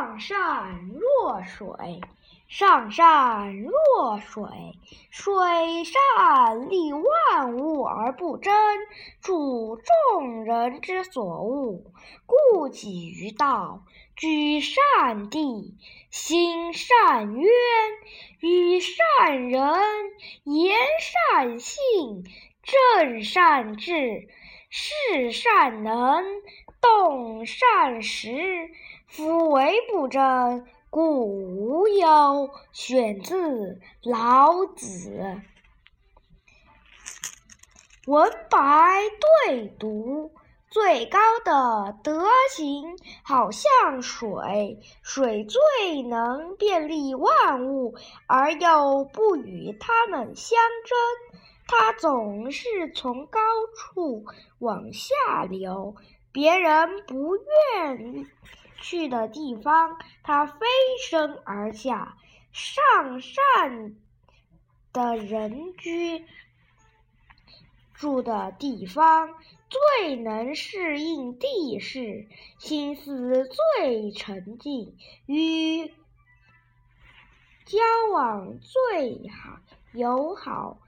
上善若水，上善若水，水善利万物而不争，处众人之所恶，故几于道。居善地，心善渊，与善人，言善信，正善治，事善能，动善时。夫唯不争，故无忧。选自老子。文白对读。最高的德行，好像水，水最能便利万物，而又不与它们相争。它总是从高处往下流，别人不愿去的地方，它飞升而下。上善的人居。住的地方最能适应地势，心思最沉静，与交往最好友好，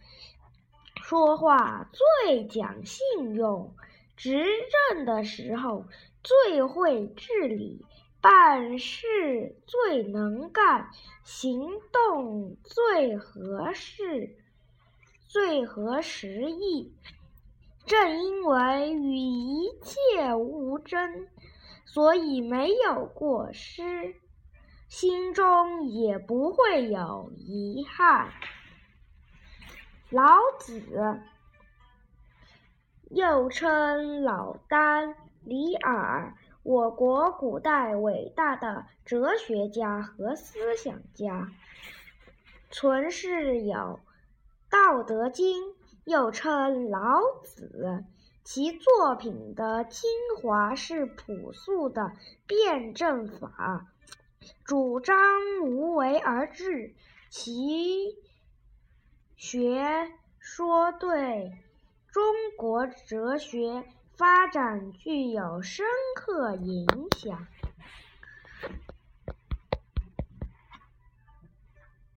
说话最讲信用，执政的时候最会治理，办事最能干，行动最合适。最合时宜。正因为与一切无争，所以没有过失，心中也不会有遗憾。老子，又称老聃、李耳，我国古代伟大的哲学家和思想家，存世有。《道德经》又称老子，其作品的精华是朴素的辩证法，主张无为而治，其学说对中国哲学发展具有深刻影响。